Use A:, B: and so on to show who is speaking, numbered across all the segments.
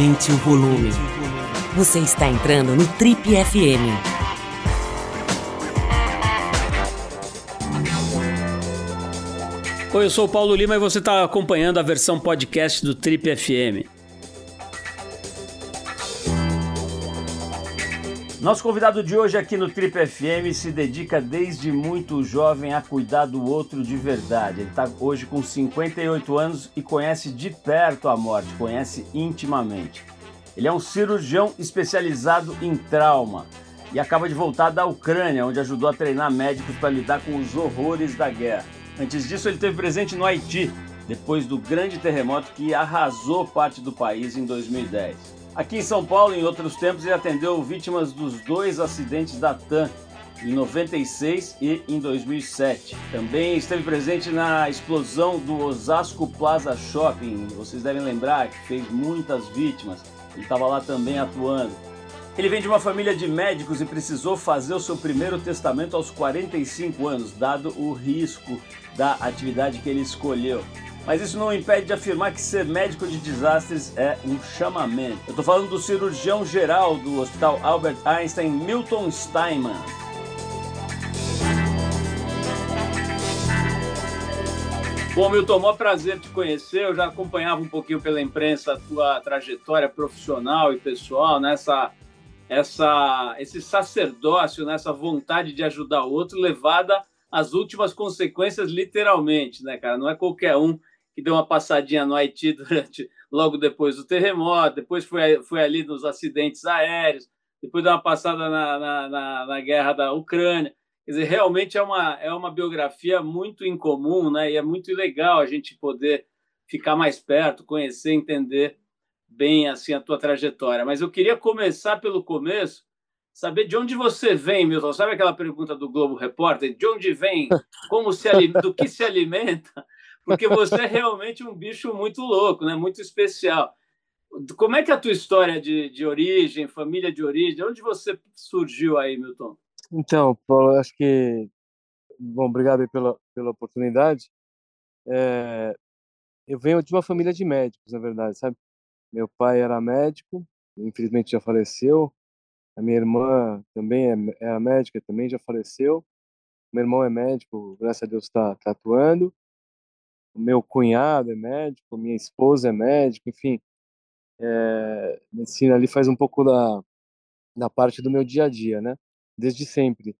A: Aumente o volume. Você está entrando no Trip FM.
B: Oi, eu sou o Paulo Lima e você está acompanhando a versão podcast do Trip FM. Nosso convidado de hoje aqui no Trip FM se dedica desde muito jovem a cuidar do outro de verdade. Ele está hoje com 58 anos e conhece de perto a morte, conhece intimamente. Ele é um cirurgião especializado em trauma e acaba de voltar da Ucrânia, onde ajudou a treinar médicos para lidar com os horrores da guerra. Antes disso, ele teve presente no Haiti, depois do grande terremoto que arrasou parte do país em 2010. Aqui em São Paulo, em outros tempos, ele atendeu vítimas dos dois acidentes da TAM, em 96 e em 2007. Também esteve presente na explosão do Osasco Plaza Shopping, vocês devem lembrar que fez muitas vítimas. Ele estava lá também atuando. Ele vem de uma família de médicos e precisou fazer o seu primeiro testamento aos 45 anos, dado o risco da atividade que ele escolheu. Mas isso não impede de afirmar que ser médico de desastres é um chamamento. Eu estou falando do cirurgião geral do Hospital Albert Einstein, Milton Steinman. Bom, Milton, maior prazer te conhecer. Eu já acompanhava um pouquinho pela imprensa a tua trajetória profissional e pessoal nessa essa esse sacerdócio, nessa vontade de ajudar o outro levada às últimas consequências literalmente, né, cara? Não é qualquer um que deu uma passadinha no Haiti durante, logo depois do terremoto, depois foi, foi ali nos acidentes aéreos, depois deu uma passada na, na, na, na guerra da Ucrânia. Quer dizer, realmente é uma, é uma biografia muito incomum, né? E é muito legal a gente poder ficar mais perto, conhecer, entender bem assim a tua trajetória. Mas eu queria começar pelo começo, saber de onde você vem, Milton. Sabe aquela pergunta do Globo Repórter? De onde vem? Como se do que se alimenta? Porque você é realmente um bicho muito louco, né? muito especial. Como é que é a tua história de, de origem, família de origem? Onde você surgiu aí, Milton?
C: Então, Paulo, acho que. Bom, obrigado pela, pela oportunidade. É... Eu venho de uma família de médicos, na verdade, sabe? Meu pai era médico, infelizmente já faleceu. A minha irmã também é, era médica, também já faleceu. Meu irmão é médico, graças a Deus está tá atuando meu cunhado é médico, minha esposa é médico, enfim, é, medicina ali faz um pouco da, da parte do meu dia a dia, né? Desde sempre.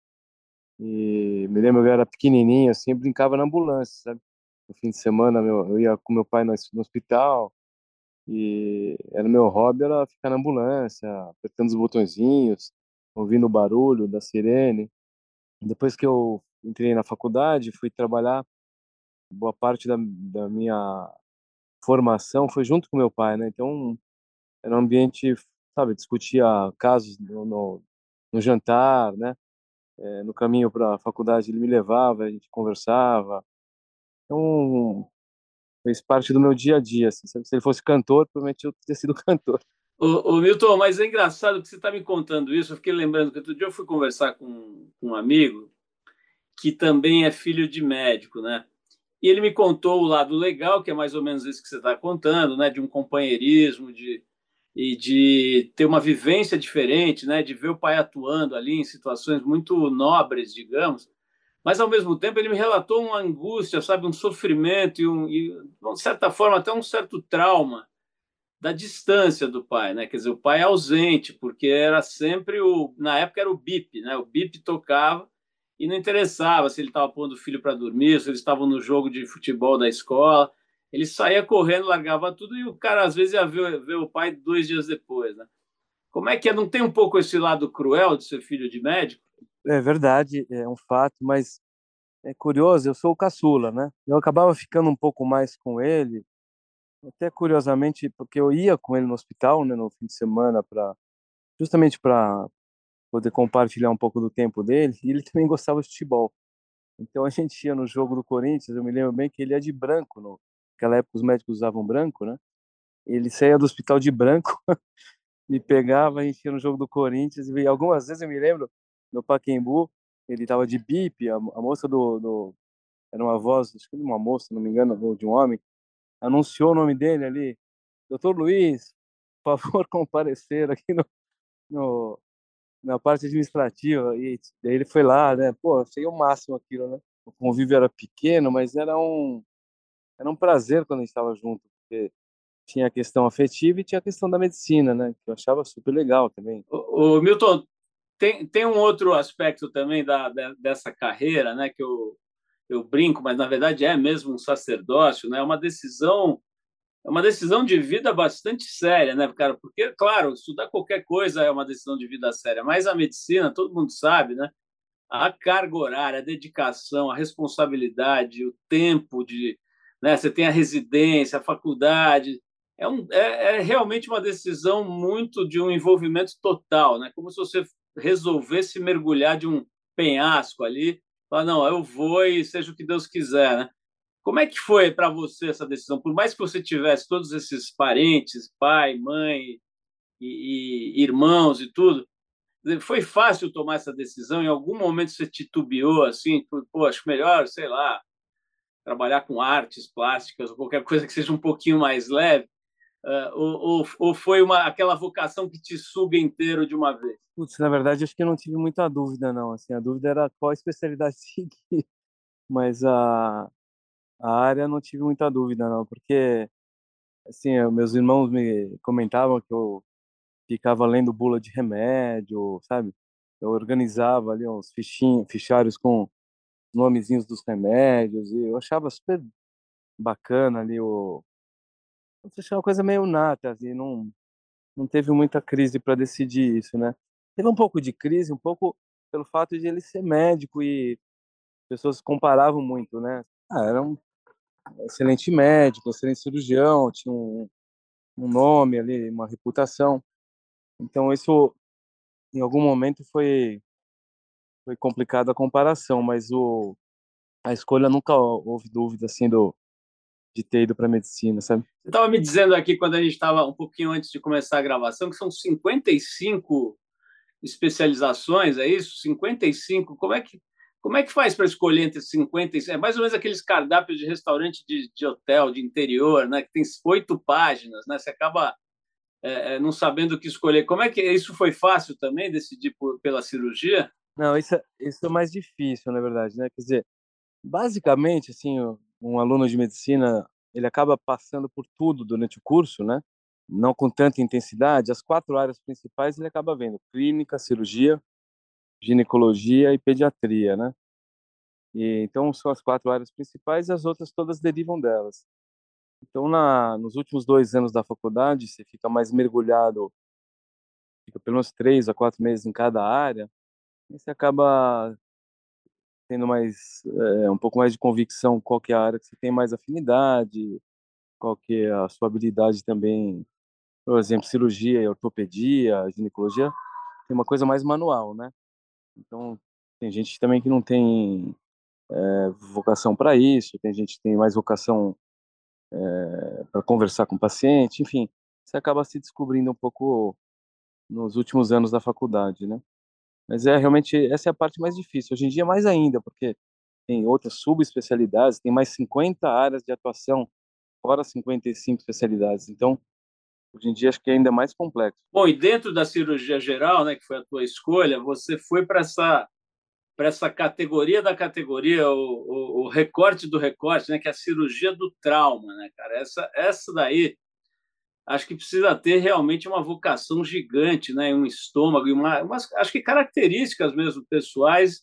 C: E me lembro, eu era pequenininho, assim, brincava na ambulância, sabe? No fim de semana meu, eu ia com meu pai no, no hospital e era meu hobby era ficar na ambulância, apertando os botõezinhos, ouvindo o barulho da sirene. Depois que eu entrei na faculdade, fui trabalhar boa parte da, da minha formação foi junto com meu pai, né? Então era um ambiente, sabe, discutia casos no, no, no jantar, né? É, no caminho para a faculdade ele me levava, a gente conversava. Então fez parte do meu dia a dia. Assim. Se ele fosse cantor, provavelmente eu teria sido cantor.
B: Ô, Milton, mas é engraçado que você está me contando isso. Eu fiquei lembrando que outro dia eu fui conversar com, com um amigo que também é filho de médico, né? E ele me contou o lado legal, que é mais ou menos isso que você está contando, né? De um companheirismo, de, e de ter uma vivência diferente, né? De ver o pai atuando ali em situações muito nobres, digamos. Mas, ao mesmo tempo, ele me relatou uma angústia, sabe? Um sofrimento e, um, e de certa forma, até um certo trauma da distância do pai, né? Quer dizer, o pai é ausente, porque era sempre o... Na época era o BIP, né? O BIP tocava e não interessava se ele estava pondo o filho para dormir, se eles estavam no jogo de futebol da escola. Ele saía correndo, largava tudo e o cara às vezes ia ver, ver o pai dois dias depois. Né? Como é que é? Não tem um pouco esse lado cruel de ser filho de médico?
C: É verdade, é um fato, mas é curioso, eu sou o caçula, né? Eu acabava ficando um pouco mais com ele, até curiosamente, porque eu ia com ele no hospital, né, no fim de semana para justamente para poder compartilhar um pouco do tempo dele, e ele também gostava de futebol. Então a gente ia no jogo do Corinthians, eu me lembro bem que ele ia de branco, no, naquela época os médicos usavam branco, né? Ele saía do hospital de branco, me pegava, a gente ia no jogo do Corinthians, e algumas vezes eu me lembro, no Paquembu, ele estava de bip, a, a moça do, do, era uma voz, acho que de uma moça, não me engano, de um homem, anunciou o nome dele ali, Doutor Luiz, por favor, comparecer aqui no, no, na parte administrativa. E daí ele foi lá, né? Pô, achei o máximo aquilo, né? O convívio era pequeno, mas era um, era um prazer quando a gente estava junto, porque tinha a questão afetiva e tinha a questão da medicina, né? Que eu achava super legal também.
B: O, o Milton, tem, tem um outro aspecto também da, da, dessa carreira, né? Que eu, eu brinco, mas na verdade é mesmo um sacerdócio, né? É uma decisão é uma decisão de vida bastante séria, né, cara? Porque, claro, estudar qualquer coisa é uma decisão de vida séria, mas a medicina, todo mundo sabe, né? A carga horária, a dedicação, a responsabilidade, o tempo de. Né, você tem a residência, a faculdade. É, um, é, é realmente uma decisão muito de um envolvimento total, né? Como se você resolvesse mergulhar de um penhasco ali, falar, não, eu vou e seja o que Deus quiser, né? Como é que foi para você essa decisão? Por mais que você tivesse todos esses parentes, pai, mãe e, e, irmãos e tudo, foi fácil tomar essa decisão? Em algum momento você titubeou assim, pô, acho melhor, sei lá, trabalhar com artes plásticas ou qualquer coisa que seja um pouquinho mais leve? Uh, ou, ou, foi uma, aquela vocação que te suga inteiro de uma vez?
C: Putz, na verdade, acho que eu não tive muita dúvida, não. Assim, a dúvida era qual especialidade seguir. Mas a, a área não tive muita dúvida, não, porque assim, meus irmãos me comentavam que eu ficava lendo bula de remédio, sabe? Eu organizava ali uns fichinhos, fichários com nomezinhos dos remédios e eu achava super bacana ali o achava uma coisa meio nata, assim, não não teve muita crise para decidir isso, né? Teve um pouco de crise, um pouco pelo fato de ele ser médico e pessoas comparavam muito, né? Ah, era um excelente médico, excelente cirurgião, tinha um, um nome ali, uma reputação. Então isso, em algum momento, foi foi complicada a comparação, mas o a escolha nunca houve dúvida assim do de ter ido para medicina, sabe?
B: Você estava me dizendo aqui quando a gente estava um pouquinho antes de começar a gravação que são 55 especializações, é isso? 55. Como é que como é que faz para escolher entre 50 e... É mais ou menos aqueles cardápios de restaurante de, de hotel, de interior, né? que tem oito páginas, né? Você acaba é, é, não sabendo o que escolher. Como é que isso foi fácil também, decidir por, pela cirurgia?
C: Não, isso, é, isso é mais difícil, na verdade, né? Quer dizer, basicamente, assim, um aluno de medicina, ele acaba passando por tudo durante o curso, né? Não com tanta intensidade. As quatro áreas principais ele acaba vendo: clínica, cirurgia, ginecologia e pediatria, né? E, então são as quatro áreas principais e as outras todas derivam delas. Então na nos últimos dois anos da faculdade você fica mais mergulhado, fica pelo menos três a quatro meses em cada área, e você acaba tendo mais é, um pouco mais de convicção qual que é a área que você tem mais afinidade, qual que é a sua habilidade também, por exemplo, cirurgia, ortopedia, ginecologia, tem uma coisa mais manual, né? Então, tem gente também que não tem é, vocação para isso, tem gente que tem mais vocação é, eh, para conversar com o paciente, enfim, você acaba se descobrindo um pouco nos últimos anos da faculdade, né? Mas é realmente essa é a parte mais difícil. Hoje em dia mais ainda, porque tem outras subespecialidades, tem mais 50 áreas de atuação, fora 55 especialidades. Então, Hoje em dia acho que é ainda mais complexo.
B: Bom, e dentro da cirurgia geral, né, que foi a tua escolha, você foi para essa para essa categoria da categoria, o, o, o, recorte do recorte, né, que é a cirurgia do trauma, né, cara? Essa essa daí acho que precisa ter realmente uma vocação gigante, né, um estômago e uma, umas, acho que características mesmo pessoais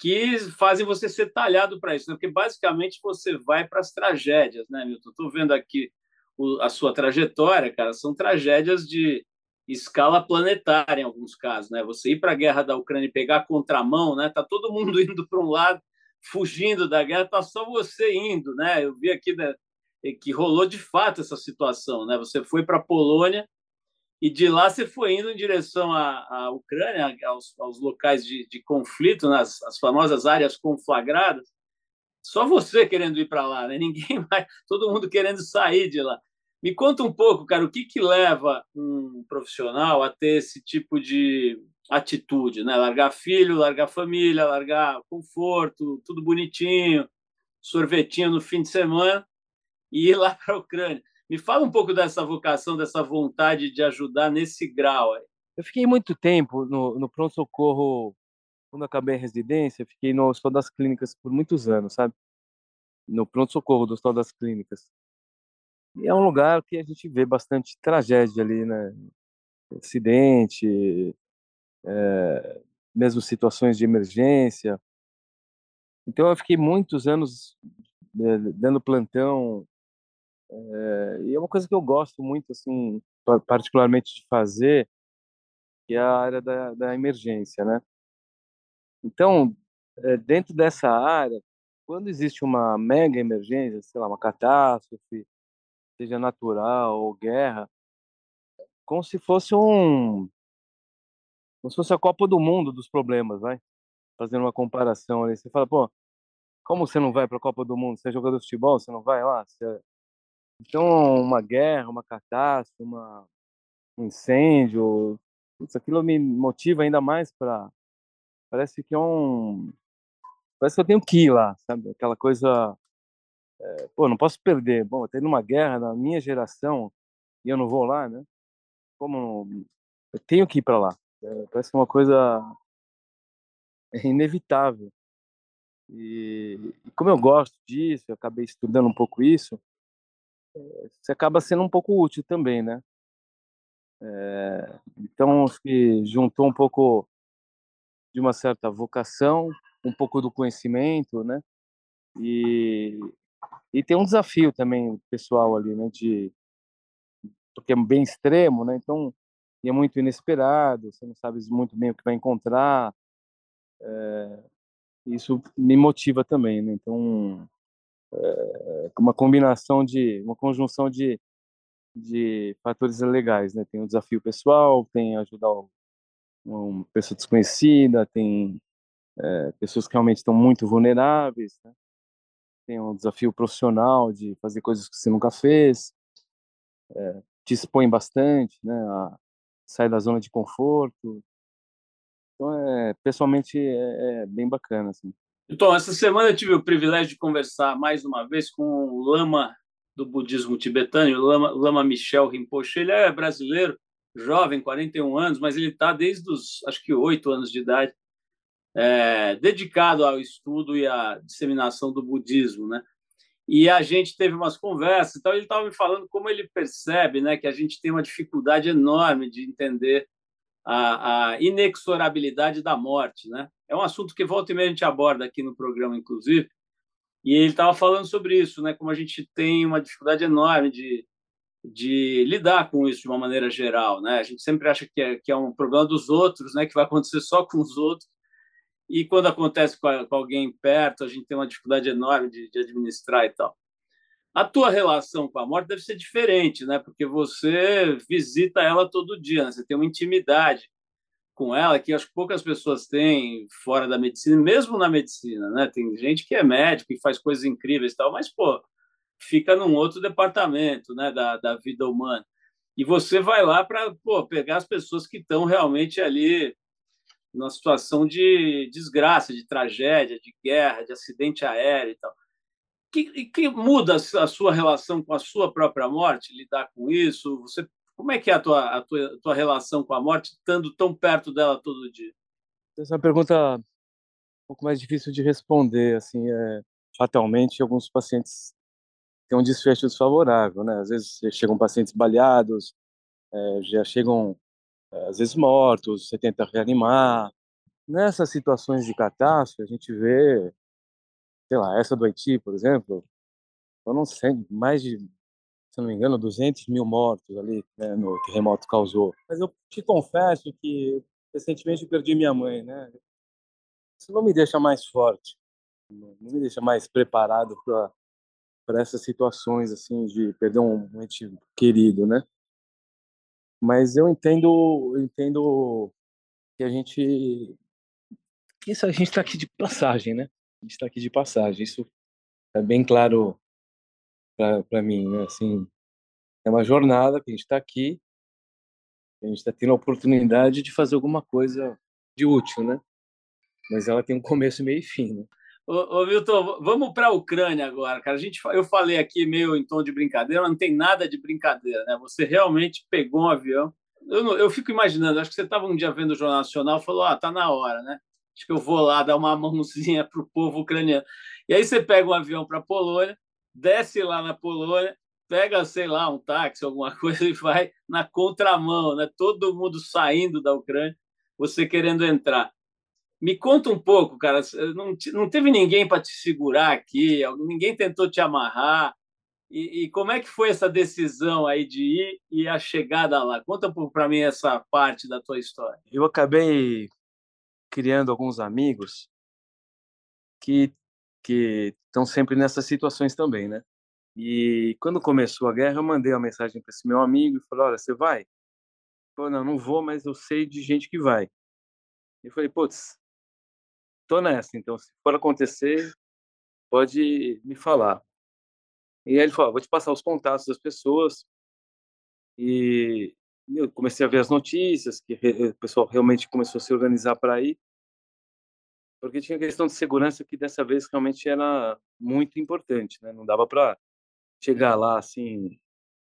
B: que fazem você ser talhado para isso, né? Porque basicamente você vai para as tragédias, né, Milton? Estou vendo aqui a sua trajetória, cara, são tragédias de escala planetária em alguns casos, né? Você ir para a guerra da Ucrânia e pegar a contramão, né? Tá todo mundo indo para um lado, fugindo da guerra, tá só você indo, né? Eu vi aqui né, que rolou de fato essa situação, né? Você foi para a Polônia e de lá você foi indo em direção à, à Ucrânia, aos, aos locais de, de conflito, nas as famosas áreas conflagradas só você querendo ir para lá, né? Ninguém mais, todo mundo querendo sair de lá. Me conta um pouco, cara, o que, que leva um profissional a ter esse tipo de atitude, né? Largar filho, largar família, largar conforto, tudo bonitinho, sorvetinho no fim de semana e ir lá para a Ucrânia. Me fala um pouco dessa vocação, dessa vontade de ajudar nesse grau. Aí.
C: Eu fiquei muito tempo no, no pronto-socorro, quando acabei a residência, fiquei no Hospital das Clínicas por muitos anos, sabe? No pronto-socorro do Hospital das Clínicas. E é um lugar que a gente vê bastante tragédia ali, né? Acidente, é, mesmo situações de emergência. Então eu fiquei muitos anos é, dando plantão é, e é uma coisa que eu gosto muito, assim, particularmente de fazer, que é a área da, da emergência, né? Então, é, dentro dessa área, quando existe uma mega emergência, sei lá, uma catástrofe, seja natural ou guerra, como se fosse um como se fosse a Copa do Mundo dos problemas, vai? Fazendo uma comparação ali, você fala, pô, como você não vai para a Copa do Mundo? Você é jogador de futebol, você não vai lá? Você... Então, uma guerra, uma catástrofe, uma... um incêndio, isso aquilo me motiva ainda mais para parece que é um parece que eu tenho que ir lá, sabe? Aquela coisa é, pô, não posso perder. Bom, tem numa guerra na minha geração e eu não vou lá, né? Como eu tenho que ir para lá. É, parece que é uma coisa inevitável. E, e, como eu gosto disso, eu acabei estudando um pouco isso, é, você acaba sendo um pouco útil também, né? É, então, que juntou um pouco de uma certa vocação, um pouco do conhecimento, né? E, e tem um desafio também pessoal ali, né? De, porque é bem extremo, né? Então, é muito inesperado, você não sabe muito bem o que vai encontrar. É, isso me motiva também, né? Então, é uma combinação de, uma conjunção de, de fatores legais, né? Tem o desafio pessoal, tem ajudar uma pessoa desconhecida, tem é, pessoas que realmente estão muito vulneráveis, né? tem um desafio profissional de fazer coisas que você nunca fez, é, te expõe bastante, né? A sair da zona de conforto, então, é, pessoalmente, é, é bem bacana. Assim.
B: Então, essa semana eu tive o privilégio de conversar mais uma vez com o lama do budismo tibetano, o lama, lama Michel Rinpoche. Ele é brasileiro, jovem, 41 anos, mas ele está desde os, acho que, oito anos de idade, é, dedicado ao estudo e à disseminação do budismo, né? E a gente teve umas conversas, então ele estava me falando como ele percebe, né, que a gente tem uma dificuldade enorme de entender a, a, inexorabilidade da morte, né? É um assunto que volta e meia a gente aborda aqui no programa, inclusive. E ele estava falando sobre isso, né? Como a gente tem uma dificuldade enorme de, de lidar com isso de uma maneira geral, né? A gente sempre acha que é, que é um problema dos outros, né? Que vai acontecer só com os outros. E quando acontece com, a, com alguém perto, a gente tem uma dificuldade enorme de, de administrar e tal. A tua relação com a morte deve ser diferente, né? Porque você visita ela todo dia, né? você tem uma intimidade com ela que acho que poucas pessoas têm fora da medicina, mesmo na medicina, né? Tem gente que é médico e faz coisas incríveis e tal, mas pô, fica num outro departamento, né, da, da vida humana. E você vai lá para pegar as pessoas que estão realmente ali numa situação de desgraça, de tragédia, de guerra, de acidente aéreo e tal que, que muda a sua relação com a sua própria morte, lidar com isso? Você, como é que é a tua, a tua, a tua relação com a morte, estando tão perto dela todo dia?
C: Essa é uma pergunta um pouco mais difícil de responder. Assim, é, fatalmente, alguns pacientes têm um desfecho desfavorável, né? Às vezes chegam pacientes baleados, é, já chegam é, às vezes mortos, você tenta reanimar. Nessas situações de catástrofe, a gente vê sei lá, essa do Haiti, por exemplo, foram mais de, se não me engano, 200 mil mortos ali, né, no terremoto causou. Mas eu te confesso que recentemente eu perdi minha mãe, né? Isso não me deixa mais forte, não me deixa mais preparado para para essas situações assim de perder um ente querido, né? Mas eu entendo, entendo que a gente isso a gente está aqui de passagem, né? gente está aqui de passagem. Isso é bem claro para mim, né? Assim, é uma jornada que a gente está aqui, a gente está tendo a oportunidade de fazer alguma coisa de útil, né? Mas ela tem um começo, meio e fim, né?
B: Ô, ô Milton, vamos para a Ucrânia agora, cara. A gente, eu falei aqui meio em tom de brincadeira, mas não tem nada de brincadeira, né? Você realmente pegou um avião. Eu, eu fico imaginando, acho que você estava um dia vendo o Jornal Nacional e falou: ah, tá na hora, né? Acho que eu vou lá dar uma mãozinha para o povo ucraniano. E aí você pega um avião para a Polônia, desce lá na Polônia, pega, sei lá, um táxi, alguma coisa e vai na contramão, né? Todo mundo saindo da Ucrânia, você querendo entrar. Me conta um pouco, cara. Não, não teve ninguém para te segurar aqui, ninguém tentou te amarrar. E, e, como é que foi essa decisão aí de ir e a chegada lá? Conta para mim essa parte da tua história.
C: Eu acabei criando alguns amigos que que estão sempre nessas situações também, né? E quando começou a guerra, eu mandei uma mensagem para esse meu amigo e falei: "Olha, você vai?" Ele falou: "Não, não vou, mas eu sei de gente que vai." Eu falei: "Putz, tô nessa, então se for acontecer, pode me falar. E aí ele falou, vou te passar os contatos das pessoas. E eu comecei a ver as notícias, que o pessoal realmente começou a se organizar para ir. Porque tinha questão de segurança que dessa vez realmente era muito importante, né? Não dava para chegar lá assim,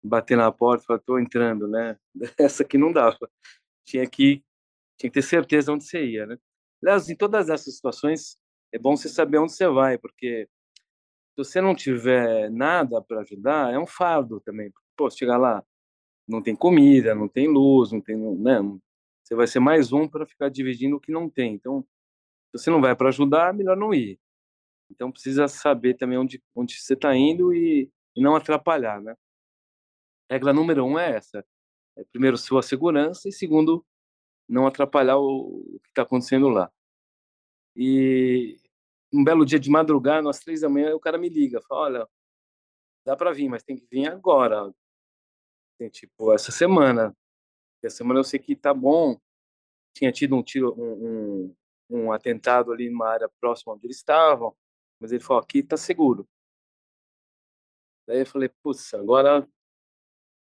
C: bater na porta e falar, tô entrando, né? Essa aqui não dava. Tinha que tinha que ter certeza onde você ia, né? Aliás, em todas essas situações, é bom você saber onde você vai, porque se você não tiver nada para ajudar, é um fardo também. Pô, chegar lá, não tem comida, não tem luz, não tem, né? Você vai ser mais um para ficar dividindo o que não tem. Então, se você não vai para ajudar, melhor não ir. Então, precisa saber também onde, onde você está indo e, e não atrapalhar, né? Regra número um é essa: é, primeiro, sua segurança, e segundo, não atrapalhar o, o que está acontecendo lá. E um belo dia de madrugada, às três da manhã, o cara me liga, fala, olha, dá para vir, mas tem que vir agora. Tem, tipo, essa semana. Essa semana eu sei que tá bom. Tinha tido um tiro, um, um, um atentado ali numa área próxima onde eles estavam, mas ele falou, aqui tá seguro. Daí eu falei, putz, agora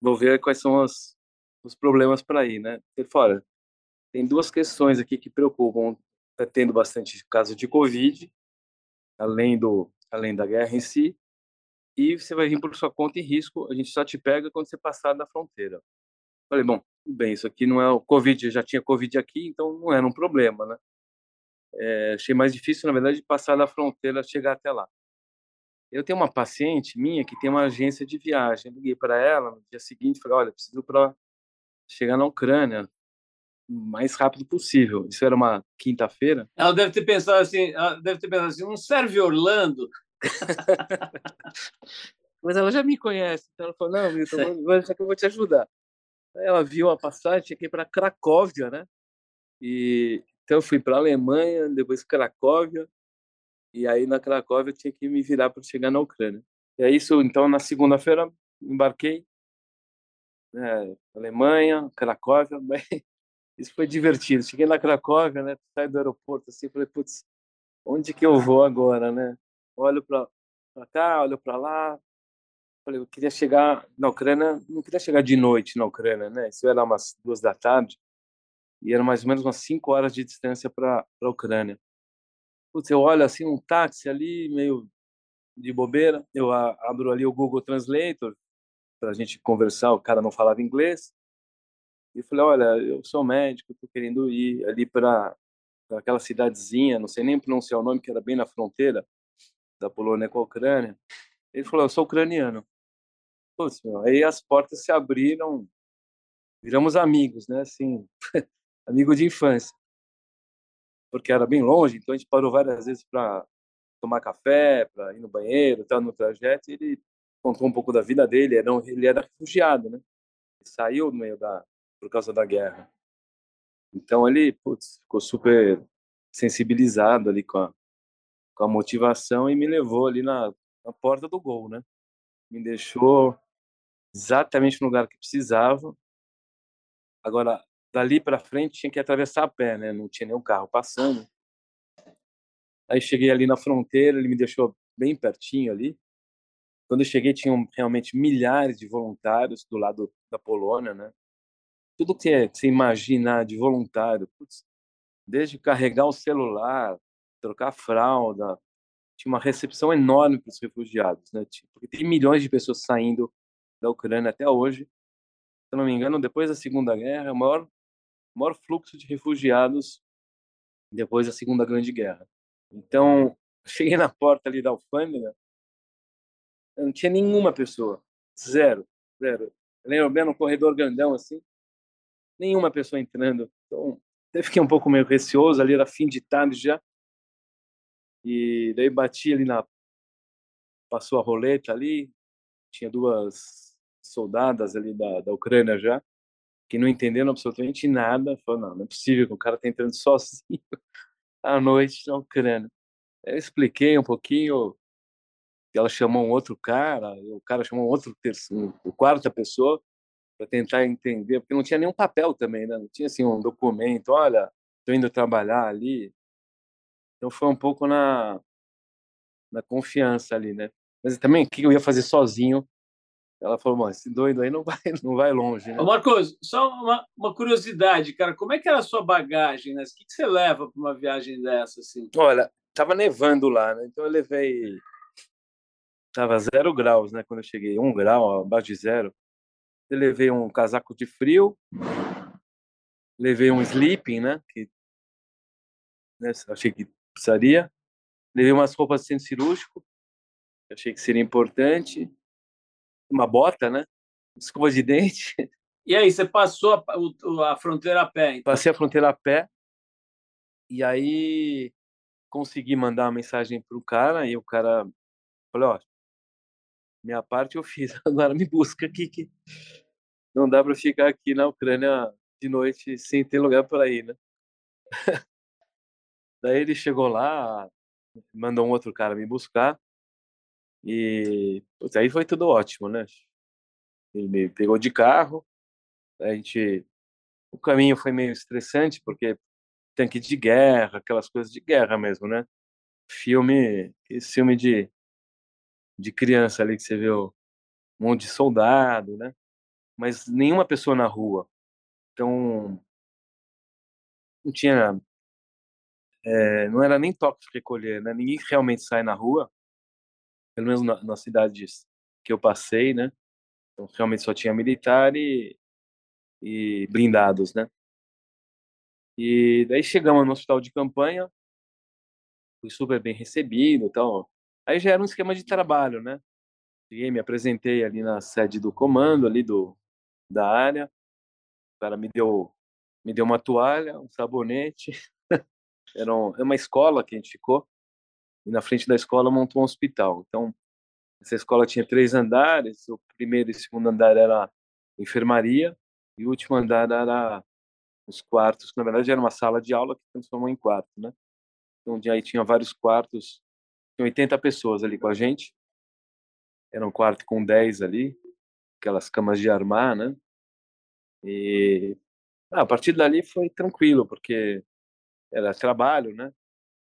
C: vou ver quais são os, os problemas para ir, né? Ele falou, tem duas questões aqui que preocupam. Está tendo bastante caso de Covid, além, do, além da guerra em si, e você vai vir por sua conta em risco, a gente só te pega quando você passar da fronteira. Falei, bom, bem, isso aqui não é o Covid, já tinha Covid aqui, então não era um problema, né? É, achei mais difícil, na verdade, passar da fronteira, chegar até lá. Eu tenho uma paciente minha que tem uma agência de viagem. Liguei para ela no dia seguinte, falei, olha, preciso para chegar na Ucrânia, mais rápido possível. Isso era uma quinta-feira.
B: Ela deve ter pensado assim, deve ter pensado assim, não serve Orlando.
C: Mas ela já me conhece, então ela falou, não, Milton, vou, que eu vou te ajudar. Ela viu a passagem, tinha que ir para Cracóvia, né? E então eu fui para Alemanha, depois Cracóvia, e aí na Cracóvia eu tinha que me virar para chegar na Ucrânia. E é isso, então na segunda-feira embarquei, né, Alemanha, Cracóvia, isso foi divertido. Cheguei na Cracóvia, né? Saí do aeroporto assim, falei, putz, onde que eu vou agora, né? Olho para cá, olho para lá. Falei, eu queria chegar na Ucrânia, não queria chegar de noite na Ucrânia, né? Isso era umas duas da tarde e era mais ou menos umas cinco horas de distância para a Ucrânia. Putz, eu olho assim um táxi ali meio de bobeira, eu abro ali o Google Translator para a gente conversar. O cara não falava inglês e falei, olha, eu sou médico, estou querendo ir ali para aquela cidadezinha, não sei nem pronunciar o nome, que era bem na fronteira da Polônia com a Ucrânia. Ele falou, eu sou ucraniano. Putz, meu, aí as portas se abriram, viramos amigos, né? Assim, amigo de infância. Porque era bem longe, então a gente parou várias vezes para tomar café, para ir no banheiro, tal, no trajeto. Ele contou um pouco da vida dele, era um, ele era refugiado, né? Ele saiu no meio da por causa da guerra. Então ele putz, ficou super sensibilizado ali com a, com a motivação e me levou ali na, na porta do gol, né? Me deixou exatamente no lugar que precisava. Agora, dali para frente tinha que atravessar a pé, né? Não tinha nenhum carro passando. Aí cheguei ali na fronteira, ele me deixou bem pertinho ali. Quando eu cheguei, tinham realmente milhares de voluntários do lado da Polônia, né? Tudo que, é, você imaginar de voluntário, putz, desde carregar o celular, trocar fralda, tinha uma recepção enorme para os refugiados, né? Porque tem milhões de pessoas saindo da Ucrânia até hoje. Se não me engano, depois da Segunda Guerra, é o maior, maior fluxo de refugiados depois da Segunda Grande Guerra. Então, cheguei na porta ali da alfândega, não tinha nenhuma pessoa, zero, zero. Eu lembro bem no corredor grandão assim, nenhuma pessoa entrando. Então, até fiquei um pouco meio receoso ali, era fim de tarde já. E daí bati ali na. Passou a roleta ali, tinha duas soldadas ali da, da Ucrânia já, que não entenderam absolutamente nada. Falaram: não, não é possível que o cara tá entrando sozinho à noite na Ucrânia. Eu expliquei um pouquinho, ela chamou um outro cara, o cara chamou um outro terceiro, o quarta pessoa para tentar entender, porque não tinha nenhum papel também, né? Não tinha assim um documento, olha, estou indo trabalhar ali. Então foi um pouco na na confiança ali, né? Mas também o que eu ia fazer sozinho? Ela falou, mas esse doido aí não vai, não vai longe, né?
B: Marcos, só uma, uma curiosidade, cara, como é que era a sua bagagem, né? O que, que você leva para uma viagem dessa, assim?
C: Olha, tava nevando lá, né? Então eu levei tava zero graus, né? Quando eu cheguei, um grau abaixo de zero. Eu levei um casaco de frio, levei um sleeping, né? Que né, achei que precisaria. Levei umas roupas de centro cirúrgico, achei que seria importante. Uma bota, né? Escova de dente.
B: E aí, você passou a, a fronteira a pé?
C: Então? Passei a fronteira a pé. E aí consegui mandar uma mensagem para o cara e o cara falou, ó, minha parte eu fiz, agora me busca aqui que não dá para ficar aqui na Ucrânia de noite sem ter lugar para ir, né? Daí ele chegou lá, mandou um outro cara me buscar e putz, aí foi tudo ótimo, né? Ele me pegou de carro, a gente o caminho foi meio estressante porque tanque de guerra, aquelas coisas de guerra mesmo, né? Filme, esse filme de de criança ali que você vê um monte de soldado, né? Mas nenhuma pessoa na rua. Então não tinha é, não era nem toque de recolher, né? Ninguém realmente sai na rua, pelo menos na, nas cidades que eu passei, né? Então realmente só tinha militar e, e blindados, né? E daí chegamos no hospital de campanha, fui super bem recebido, então Aí já era um esquema de trabalho, né? Cheguei, me apresentei ali na sede do comando, ali do da área. O cara me deu me deu uma toalha, um sabonete. era é uma escola que a gente ficou. E na frente da escola montou um hospital. Então, essa escola tinha três andares. O primeiro e o segundo andar era enfermaria e o último andar era os quartos, na verdade era uma sala de aula que transformou em quarto, né? Então, aí tinha vários quartos 80 pessoas ali com a gente. Era um quarto com 10 ali, aquelas camas de armar, né? E ah, a partir dali foi tranquilo, porque era trabalho, né?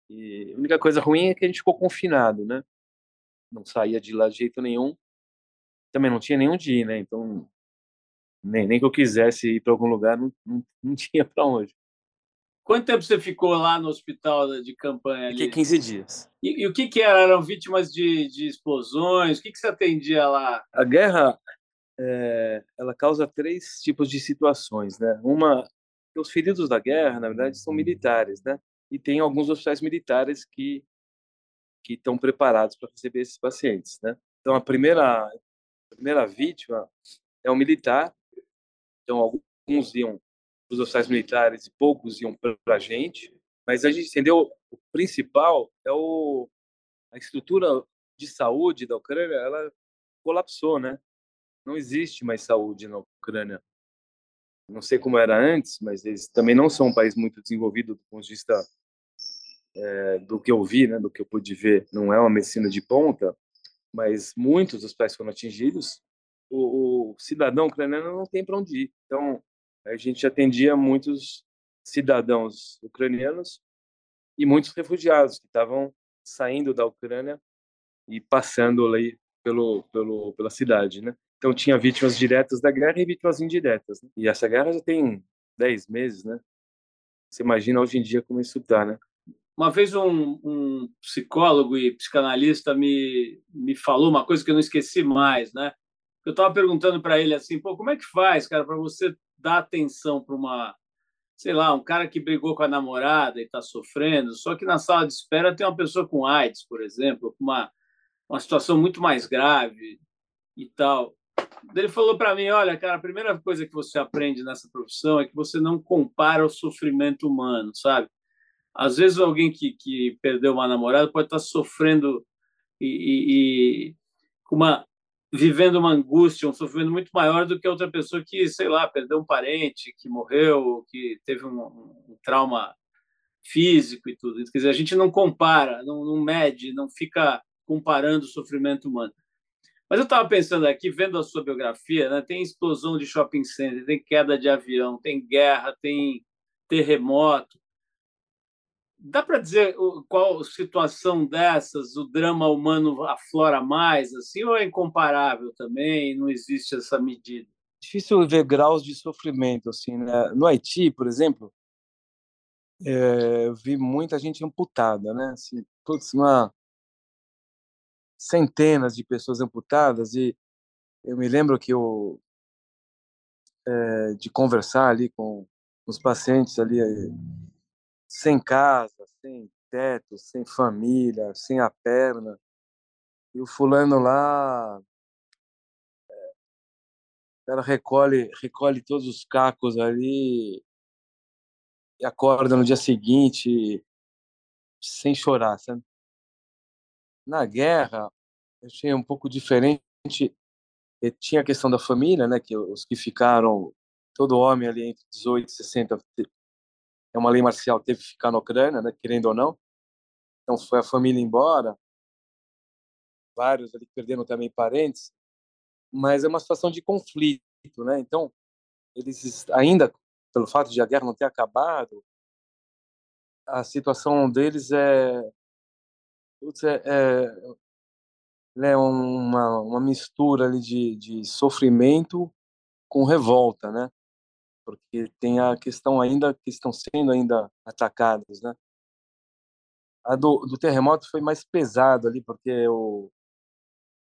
C: E a única coisa ruim é que a gente ficou confinado, né? Não saía de lá de jeito nenhum. Também não tinha nenhum dia, né? Então, nem, nem que eu quisesse ir para algum lugar, não, não, não tinha para onde.
B: Quanto tempo você ficou lá no hospital de campanha? Ali?
C: Fiquei 15 dias.
B: E, e o que, que era? Eram vítimas de, de explosões? O que, que você atendia lá?
C: A guerra é, ela causa três tipos de situações, né? Uma, os feridos da guerra, na verdade, são militares, né? E tem alguns hospitais militares que que estão preparados para receber esses pacientes, né? Então a primeira a primeira vítima é um militar. Então alguns iam os oficiais militares e poucos iam para a gente, mas a gente entendeu o principal é o a estrutura de saúde da Ucrânia, ela colapsou, né? Não existe mais saúde na Ucrânia. Não sei como era antes, mas eles também não são um país muito desenvolvido do ponto de vista é, do que eu vi, né? Do que eu pude ver, não é uma medicina de ponta, mas muitos dos pais foram atingidos. O, o cidadão ucraniano não tem para onde ir. Então, a gente atendia muitos cidadãos ucranianos e muitos refugiados que estavam saindo da Ucrânia e passando ali pelo, pelo, pela cidade, né? Então tinha vítimas diretas da guerra e vítimas indiretas. Né? E essa guerra já tem 10 meses, né? Você imagina hoje em dia como isso está, né?
B: uma vez um, um, psicólogo e psicanalista me, me falou uma coisa que eu não esqueci mais, né? Eu estava perguntando para ele assim, pô, como é que faz, cara, para você dar atenção para uma, sei lá, um cara que brigou com a namorada e está sofrendo, só que na sala de espera tem uma pessoa com AIDS, por exemplo, com uma, uma situação muito mais grave e tal. Ele falou para mim, olha, cara, a primeira coisa que você aprende nessa profissão é que você não compara o sofrimento humano, sabe? Às vezes alguém que, que perdeu uma namorada pode estar sofrendo e, e, e uma vivendo uma angústia, um sofrimento muito maior do que outra pessoa que, sei lá, perdeu um parente, que morreu, que teve um, um trauma físico e tudo. Quer dizer, a gente não compara, não, não mede, não fica comparando o sofrimento humano. Mas eu estava pensando aqui, vendo a sua biografia, né, tem explosão de shopping center, tem queda de avião, tem guerra, tem terremoto. Dá para dizer qual situação dessas o drama humano aflora mais, assim, ou é incomparável também? Não existe essa medida?
C: Difícil ver graus de sofrimento, assim, né? No Haiti, por exemplo, é, eu vi muita gente amputada, né? Assim, putz, uma centenas de pessoas amputadas e eu me lembro que eu é, de conversar ali com os pacientes ali sem casa, sem teto, sem família, sem a perna. E o fulano lá ela recolhe recolhe todos os cacos ali e acorda no dia seguinte sem chorar, sabe? Na guerra, eu achei um pouco diferente. E tinha a questão da família, né, que os que ficaram todo homem ali entre 18 e 60 é uma lei marcial, teve que ficar na Ucrânia, né, querendo ou não. Então foi a família embora, vários ali perderam também parentes, mas é uma situação de conflito, né? Então eles ainda pelo fato de a guerra não ter acabado, a situação deles é, é, é, é uma, uma mistura ali de, de sofrimento com revolta, né? porque tem a questão ainda que estão sendo ainda atacados, né? A do, do terremoto foi mais pesado ali, porque o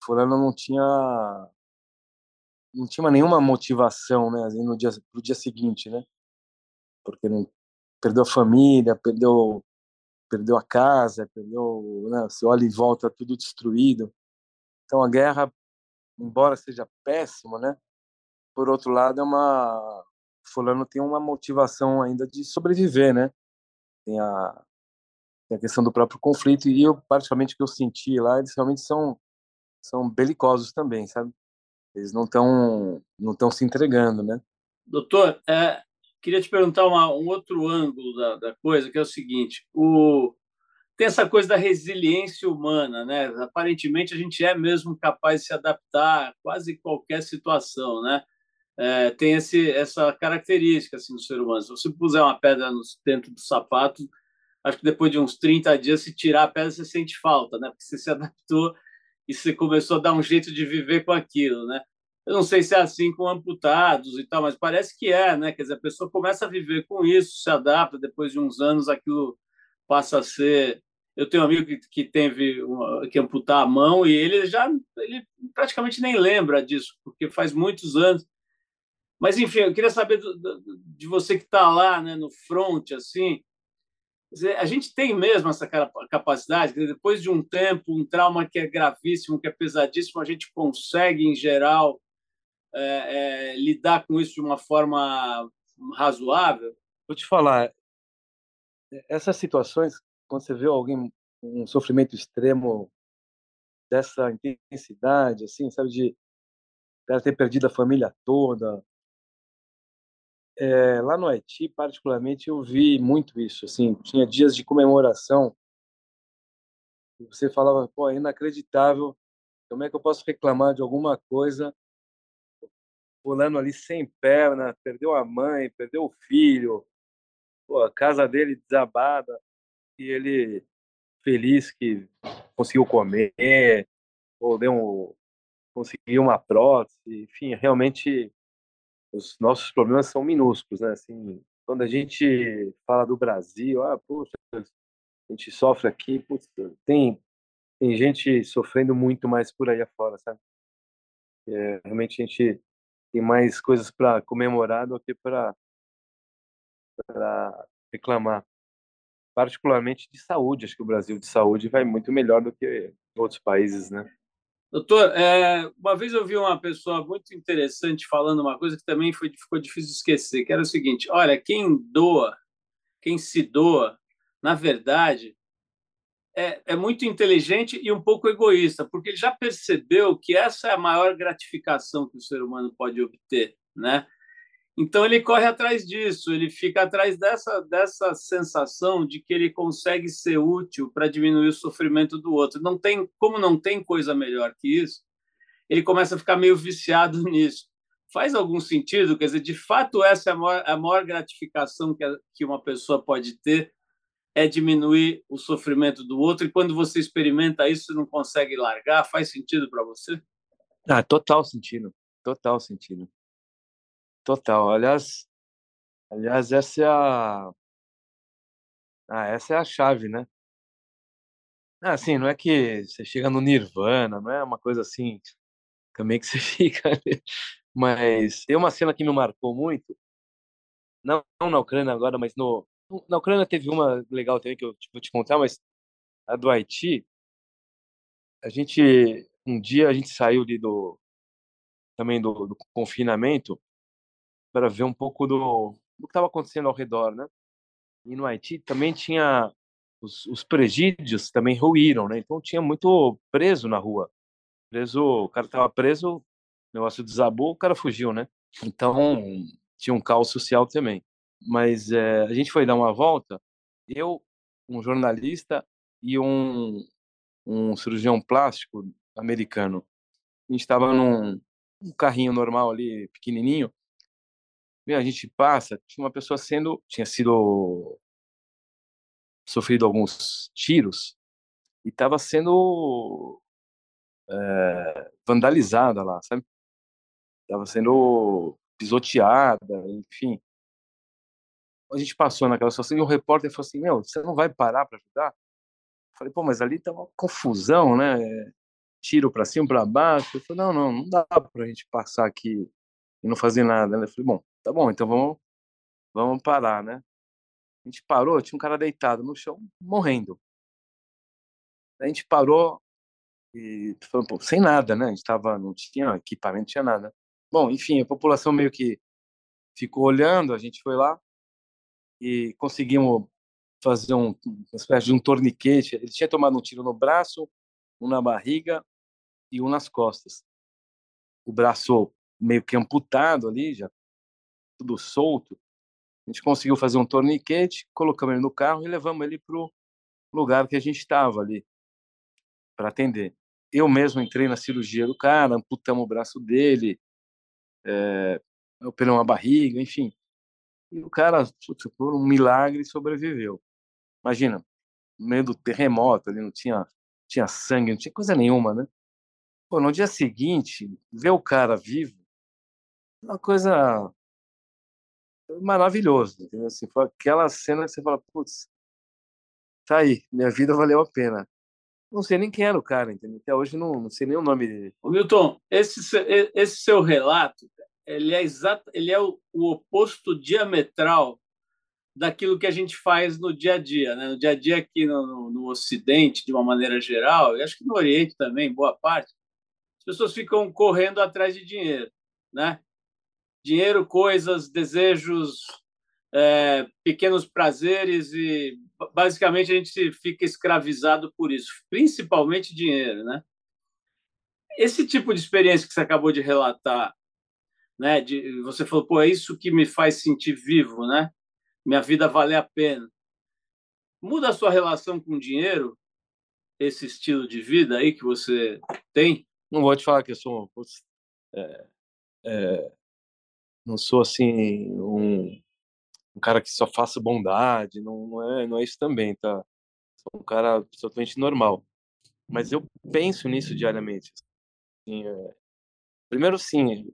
C: fulano não tinha não tinha nenhuma motivação, né, no dia pro dia seguinte, né? Porque não perdeu a família, perdeu perdeu a casa, perdeu, né, você olha em volta tudo destruído. Então a guerra, embora seja péssima, né? Por outro lado, é uma fulano tem uma motivação ainda de sobreviver, né? Tem a, tem a questão do próprio conflito e eu, particularmente, que eu senti lá, eles realmente são são belicosos também, sabe? Eles não estão não estão se entregando, né?
B: Doutor, é, queria te perguntar uma, um outro ângulo da, da coisa, que é o seguinte: o tem essa coisa da resiliência humana, né? Aparentemente a gente é mesmo capaz de se adaptar a quase qualquer situação, né? é, tem esse, essa característica assim, do ser humano. Se você puser uma pedra no, dentro do sapato, acho que depois de uns 30 dias, se tirar a pedra, você sente falta, né? porque você se adaptou e você começou a dar um jeito de viver com aquilo. Né? Eu não sei se é assim com amputados e tal, mas parece que é, né? Quer dizer, a pessoa começa a viver com isso, se adapta, depois de uns anos aquilo passa a ser. Eu tenho um amigo que, que teve uma, que amputar a mão e ele já ele praticamente nem lembra disso, porque faz muitos anos mas, enfim, eu queria saber do, do, de você que está lá né, no front, assim, a gente tem mesmo essa capacidade, depois de um tempo, um trauma que é gravíssimo, que é pesadíssimo, a gente consegue, em geral, é, é, lidar com isso de uma forma razoável?
C: Vou te falar, essas situações, quando você vê alguém um sofrimento extremo dessa intensidade, assim, sabe, de ter perdido a família toda, é, lá no Haiti, particularmente, eu vi muito isso. Assim, tinha dias de comemoração. Você falava, pô, é inacreditável. Como é que eu posso reclamar de alguma coisa? Fulano ali sem perna, perdeu a mãe, perdeu o filho, pô, a casa dele desabada e ele feliz que conseguiu comer, ou deu um, conseguiu uma prótese, enfim, realmente os nossos problemas são minúsculos, né? Assim, quando a gente fala do Brasil, ah, poxa, a gente sofre aqui, putz, tem, tem gente sofrendo muito mais por aí afora, sabe? É, realmente a gente tem mais coisas para comemorar do que para reclamar. Particularmente de saúde, acho que o Brasil de saúde vai muito melhor do que outros países, né?
B: Doutor, é, uma vez eu vi uma pessoa muito interessante falando uma coisa que também foi, ficou difícil de esquecer, que era o seguinte: olha, quem doa, quem se doa, na verdade, é, é muito inteligente e um pouco egoísta, porque ele já percebeu que essa é a maior gratificação que o ser humano pode obter, né? Então ele corre atrás disso, ele fica atrás dessa dessa sensação de que ele consegue ser útil para diminuir o sofrimento do outro. Não tem como não tem coisa melhor que isso. Ele começa a ficar meio viciado nisso. Faz algum sentido? Quer dizer, de fato essa é a maior, a maior gratificação que, a, que uma pessoa pode ter é diminuir o sofrimento do outro e quando você experimenta isso não consegue largar. Faz sentido para você?
C: Ah, total sentido, total sentido. Total. Aliás aliás, essa é a ah, essa é a chave, né. Ah, assim, não é que você chega no nirvana, não é uma coisa assim, também que você fica mas tem uma cena que me marcou muito, não na Ucrânia agora, mas no na Ucrânia teve uma legal também que eu vou te contar, mas a do Haiti a gente um dia a gente saiu ali do também do do confinamento para ver um pouco do, do que estava acontecendo ao redor, né? E no Haiti também tinha os, os presídios também ruíram, né? Então tinha muito preso na rua. Preso, o cara estava preso, o negócio desabou, o cara fugiu, né? Então tinha um caos social também. Mas é, a gente foi dar uma volta, eu, um jornalista e um, um cirurgião plástico americano. A gente estava num um carrinho normal ali, pequenininho, meu, a gente passa, tinha uma pessoa sendo tinha sido sofrido alguns tiros e estava sendo eh, vandalizada lá, sabe? Estava sendo pisoteada, enfim. A gente passou naquela situação e o repórter falou assim: Meu, você não vai parar para ajudar? Eu falei: Pô, mas ali tá uma confusão, né? Tiro para cima, para baixo. Eu falei: Não, não, não dá para a gente passar aqui e não fazer nada. Eu falei: Bom, Tá bom, então vamos vamos parar, né. A gente parou, tinha um cara deitado no chão, morrendo. A gente parou e falou: "Pô", sem nada, né, a gente estava não tinha equipamento, não tinha nada. Bom, enfim, a população meio que ficou olhando, a gente foi lá e conseguimos fazer um uma espécie de um torniquete. Ele tinha tomado um tiro no braço, um na barriga e um nas costas. O braço meio que amputado ali, já tudo solto, a gente conseguiu fazer um torniquete, colocamos ele no carro e levamos ele para o lugar que a gente estava ali, para atender. Eu mesmo entrei na cirurgia do cara, amputamos o braço dele, é, operei uma barriga, enfim. E o cara, putz, por um milagre, sobreviveu. Imagina, no meio do terremoto, ali não tinha, tinha sangue, não tinha coisa nenhuma, né? Pô, no dia seguinte, ver o cara vivo, uma coisa maravilhoso, entendeu? Assim, foi aquela cena que você fala: "Putz, tá aí, minha vida valeu a pena". Não sei nem quem era o cara, entendeu? Até hoje não não sei nem o nome dele.
B: Milton, esse esse seu relato, ele é exato ele é o o oposto diametral daquilo que a gente faz no dia a dia, né? No dia a dia aqui no no no ocidente, de uma maneira geral, e acho que no oriente também, boa parte, as pessoas ficam correndo atrás de dinheiro, né? dinheiro, coisas, desejos, é, pequenos prazeres e basicamente a gente fica escravizado por isso, principalmente dinheiro, né? Esse tipo de experiência que você acabou de relatar, né? De, você falou, pô, é isso que me faz sentir vivo, né? Minha vida vale a pena. Muda a sua relação com o dinheiro, esse estilo de vida aí que você tem?
C: Não vou te falar que eu sou é, é, não sou assim um, um cara que só faça bondade, não, não é, não é isso também, tá? Sou um cara absolutamente normal, mas eu penso nisso diariamente. Assim, é... Primeiro, sim,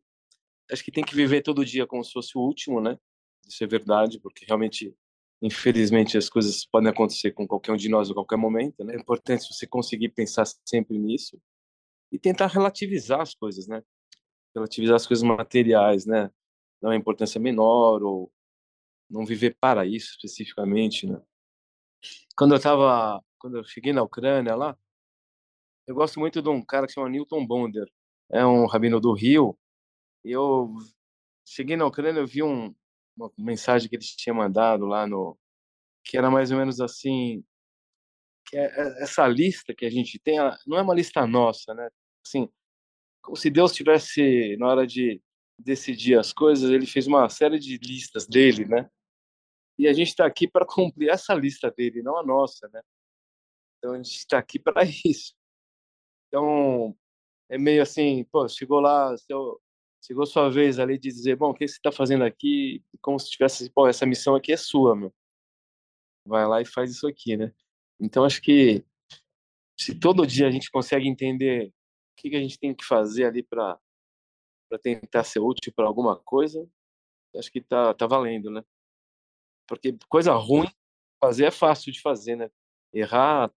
C: acho que tem que viver todo dia como se fosse o último, né? Isso é verdade, porque realmente Infelizmente, as coisas podem acontecer com qualquer um de nós a qualquer momento, né? É importante você conseguir pensar sempre nisso e tentar relativizar as coisas, né? Relativizar as coisas materiais, né? Dar uma importância menor ou não viver para isso especificamente, né? Quando eu tava, quando eu cheguei na Ucrânia lá, eu gosto muito de um cara que chama Newton Bonder. É um rabino do Rio. Eu cheguei na Ucrânia, eu vi um, uma mensagem que ele tinha mandado lá no que era mais ou menos assim, que é, é essa lista que a gente tem, não é uma lista nossa, né? Assim, como se Deus tivesse na hora de decidir as coisas, ele fez uma série de listas dele, né? E a gente está aqui para cumprir essa lista dele, não a nossa, né? Então a gente está aqui para isso. Então é meio assim, pô, chegou lá, seu, chegou sua vez ali de dizer, bom, o que você está fazendo aqui? Como se tivesse, pô, essa missão aqui é sua, meu. Vai lá e faz isso aqui, né? Então acho que se todo dia a gente consegue entender o que, que a gente tem que fazer ali para para tentar ser útil para alguma coisa, acho que tá tá valendo, né? Porque coisa ruim fazer é fácil de fazer, né? Errar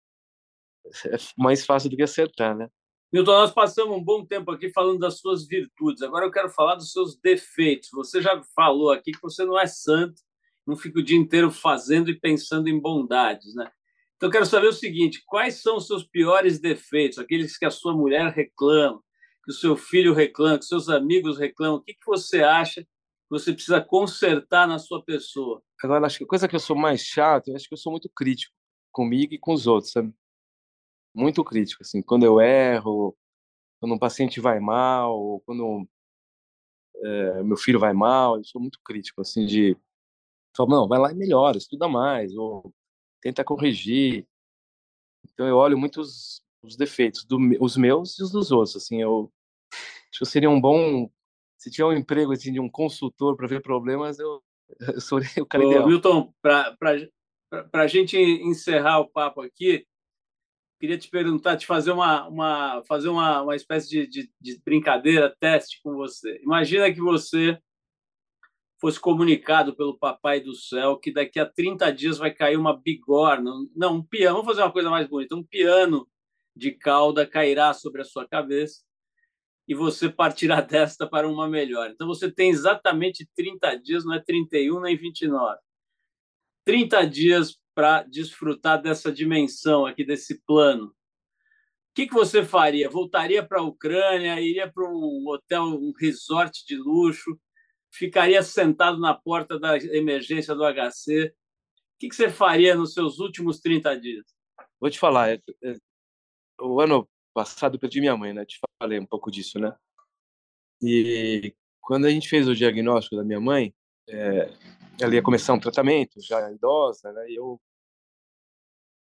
C: é mais fácil do que acertar, né?
B: Milton, nós passamos um bom tempo aqui falando das suas virtudes. Agora eu quero falar dos seus defeitos. Você já falou aqui que você não é santo, não fica o dia inteiro fazendo e pensando em bondades, né? Então eu quero saber o seguinte: quais são os seus piores defeitos, aqueles que a sua mulher reclama, que o seu filho reclama, que seus amigos reclamam? O que, que você acha que você precisa consertar na sua pessoa?
C: Agora, acho que a coisa que eu sou mais chato, eu acho que eu sou muito crítico comigo e com os outros, sabe? Muito crítico, assim, quando eu erro, quando um paciente vai mal, ou quando é, meu filho vai mal, eu sou muito crítico, assim, de falar, não, vai lá e melhora, estuda mais, ou tenta corrigir. Então eu olho muito os, os defeitos, do, os meus e os dos outros, assim, eu acho que seria um bom, se tiver um emprego, assim, de um consultor para ver problemas, eu, eu sou o cara Ô, ideal.
B: Milton, para a gente encerrar o papo aqui, queria te perguntar, te fazer uma, uma fazer uma, uma espécie de, de, de, brincadeira, teste com você. Imagina que você fosse comunicado pelo Papai do Céu que daqui a 30 dias vai cair uma bigorna, não, um piano, vamos fazer uma coisa mais bonita, um piano de cauda cairá sobre a sua cabeça e você partirá desta para uma melhor. Então você tem exatamente 30 dias, não é 31 nem 29. 30 dias para desfrutar dessa dimensão aqui, desse plano, o que, que você faria? Voltaria para a Ucrânia, iria para um hotel, um resort de luxo, ficaria sentado na porta da emergência do HC? O que, que você faria nos seus últimos 30 dias?
C: Vou te falar, é, é, o ano passado eu perdi minha mãe, né? Te falei um pouco disso, né? E quando a gente fez o diagnóstico da minha mãe, é, ela ia começar um tratamento, já idosa, né? E eu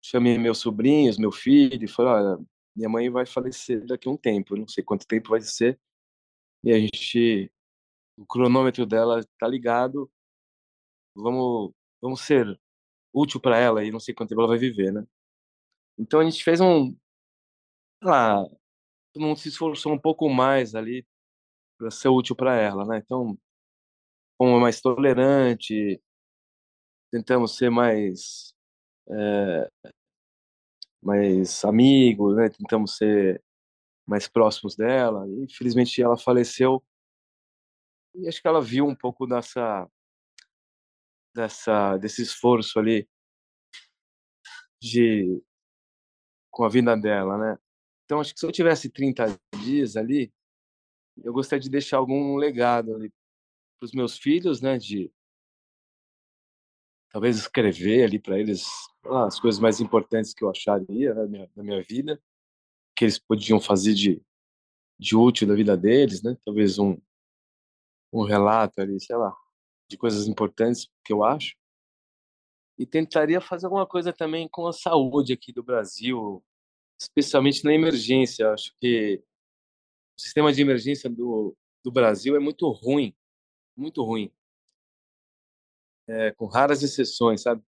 C: chamei meus sobrinhos, meu filho, e falei, olha, minha mãe vai falecer daqui a um tempo, não sei quanto tempo vai ser, e a gente, o cronômetro dela tá ligado, vamos, vamos ser útil para ela e não sei quanto tempo ela vai viver, né? Então a gente fez um, sei lá, todo mundo se esforçou um pouco mais ali para ser útil para ela, né? Então, como mais tolerante, tentamos ser mais é, mais amigos, né? Tentamos ser mais próximos dela. Infelizmente ela faleceu. E acho que ela viu um pouco dessa dessa desse esforço ali de com a vida dela, né? Então acho que se eu tivesse 30 dias ali, eu gostaria de deixar algum legado ali para os meus filhos, né, de talvez escrever ali para eles ah, as coisas mais importantes que eu acharia né, na, minha, na minha vida, que eles podiam fazer de, de útil da vida deles, né? Talvez um, um relato ali, sei lá, de coisas importantes que eu acho. E tentaria fazer alguma coisa também com a saúde aqui do Brasil, especialmente na emergência. Acho que o sistema de emergência do, do Brasil é muito ruim, muito ruim é, com raras exceções, sabe?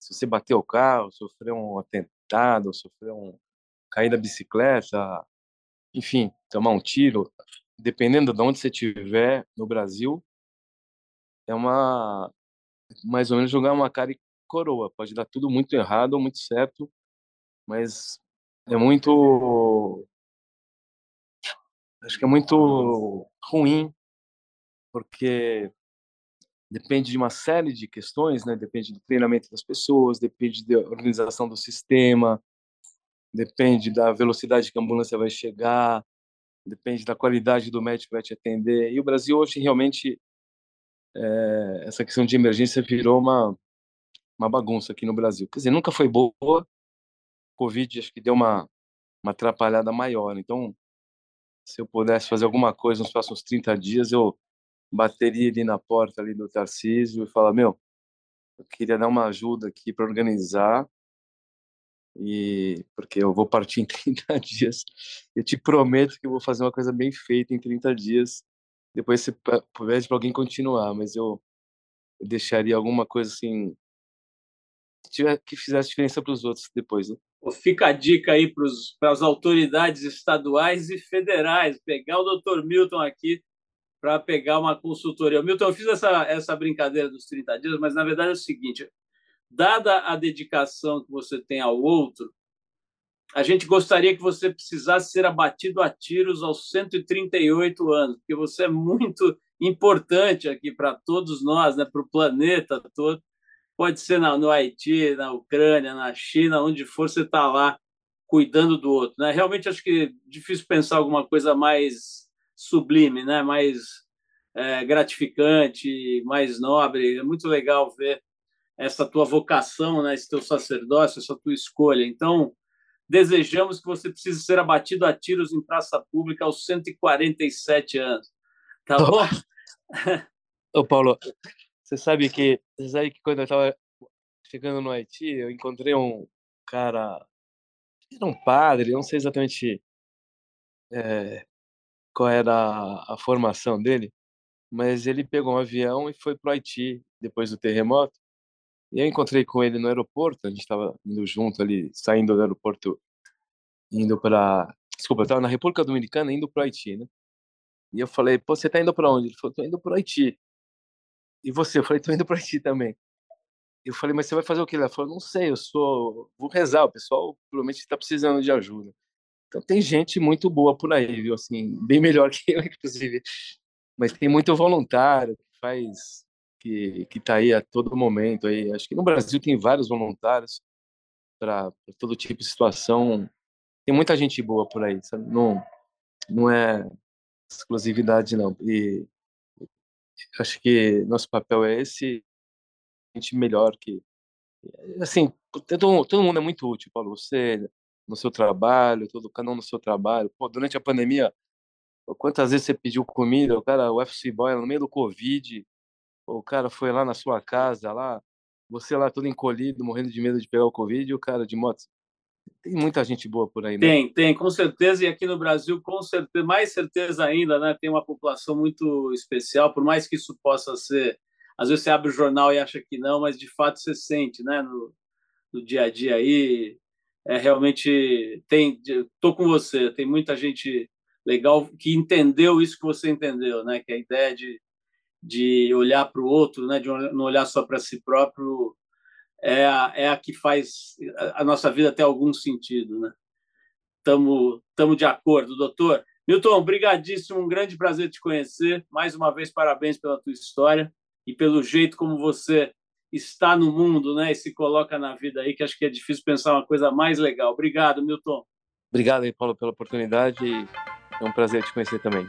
C: Se você bater o carro, sofreu um atentado, sofreu um cair da bicicleta, enfim, tomar um tiro, dependendo de onde você estiver no Brasil, é uma mais ou menos jogar uma cara e coroa. Pode dar tudo muito errado ou muito certo, mas é muito. Acho que é muito ruim, porque depende de uma série de questões, né? Depende do treinamento das pessoas, depende da organização do sistema, depende da velocidade que a ambulância vai chegar, depende da qualidade do médico que vai te atender. E o Brasil hoje realmente é, essa questão de emergência virou uma uma bagunça aqui no Brasil. Quer dizer, nunca foi boa. Covid acho que deu uma uma atrapalhada maior. Então, se eu pudesse fazer alguma coisa nos próximos 30 dias, eu bateria ali na porta ali do Tarcísio e falar, meu, eu queria dar uma ajuda aqui para organizar e porque eu vou partir em 30 dias. Eu te prometo que eu vou fazer uma coisa bem feita em 30 dias. Depois você pede para alguém continuar, mas eu, deixaria alguma coisa assim que fizesse diferença para os outros depois. Né?
B: Fica a dica aí para as autoridades estaduais e federais, pegar o Dr. Milton aqui para pegar uma consultoria. Milton, eu fiz essa, essa brincadeira dos 30 dias, mas na verdade é o seguinte: dada a dedicação que você tem ao outro, a gente gostaria que você precisasse ser abatido a tiros aos 138 anos, porque você é muito importante aqui para todos nós, né, para o planeta todo. Pode ser no Haiti, na Ucrânia, na China, onde for, você está lá cuidando do outro. Né? Realmente acho que é difícil pensar alguma coisa mais sublime, né? mais é, gratificante, mais nobre. É muito legal ver essa tua vocação, né, esse teu sacerdócio, essa tua escolha. Então, desejamos que você precise ser abatido a tiros em praça pública aos 147 anos. Tá bom?
C: Ô, Paulo, você sabe que, você sabe que quando eu estava chegando no Haiti, eu encontrei um cara, era um padre, não sei exatamente é, qual era a, a formação dele, mas ele pegou um avião e foi para o Haiti depois do terremoto e eu encontrei com ele no aeroporto, a gente estava indo junto ali, saindo do aeroporto, indo para. Desculpa, eu estava na República Dominicana, indo para o Haiti, né? E eu falei, pô, você está indo para onde? Ele falou, tô indo para o Haiti. E você? Eu falei, tô indo para o Haiti também. Eu falei, mas você vai fazer o quê? Ele falou, não sei, eu sou. Vou rezar, o pessoal provavelmente está precisando de ajuda. Então tem gente muito boa por aí, viu? Assim, bem melhor que eu, inclusive. Mas tem muito voluntário que faz que que está aí a todo momento aí. Acho que no Brasil tem vários voluntários para todo tipo de situação. Tem muita gente boa por aí, sabe? Não não é exclusividade não. E acho que nosso papel é esse, gente melhor que assim, todo, todo mundo é muito útil, Paulo, você no seu trabalho, todo cada um no seu trabalho. Pô, durante a pandemia, quantas vezes você pediu comida, o cara, o FC Boy no meio do Covid, o cara foi lá na sua casa, lá, você lá todo encolhido, morrendo de medo de pegar o Covid, e o cara de moto. Tem muita gente boa por aí, né?
B: Tem, tem, com certeza. E aqui no Brasil, com certeza, mais certeza ainda, né? Tem uma população muito especial, por mais que isso possa ser. Às vezes você abre o jornal e acha que não, mas de fato você sente, né? No, no dia a dia aí. É realmente. tem Tô com você, tem muita gente legal que entendeu isso que você entendeu, né? Que é a ideia de de olhar para o outro, né, de não olhar só para si próprio, é a, é a que faz a nossa vida ter algum sentido. Né? Estamos tamo de acordo, doutor. Milton, brigadíssimo, um grande prazer te conhecer. Mais uma vez, parabéns pela tua história e pelo jeito como você está no mundo né, e se coloca na vida aí, que acho que é difícil pensar uma coisa mais legal. Obrigado, Milton.
C: Obrigado aí, Paulo, pela oportunidade. É um prazer te conhecer também.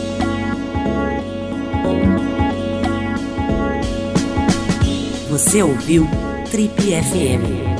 A: Você ouviu Trip FM.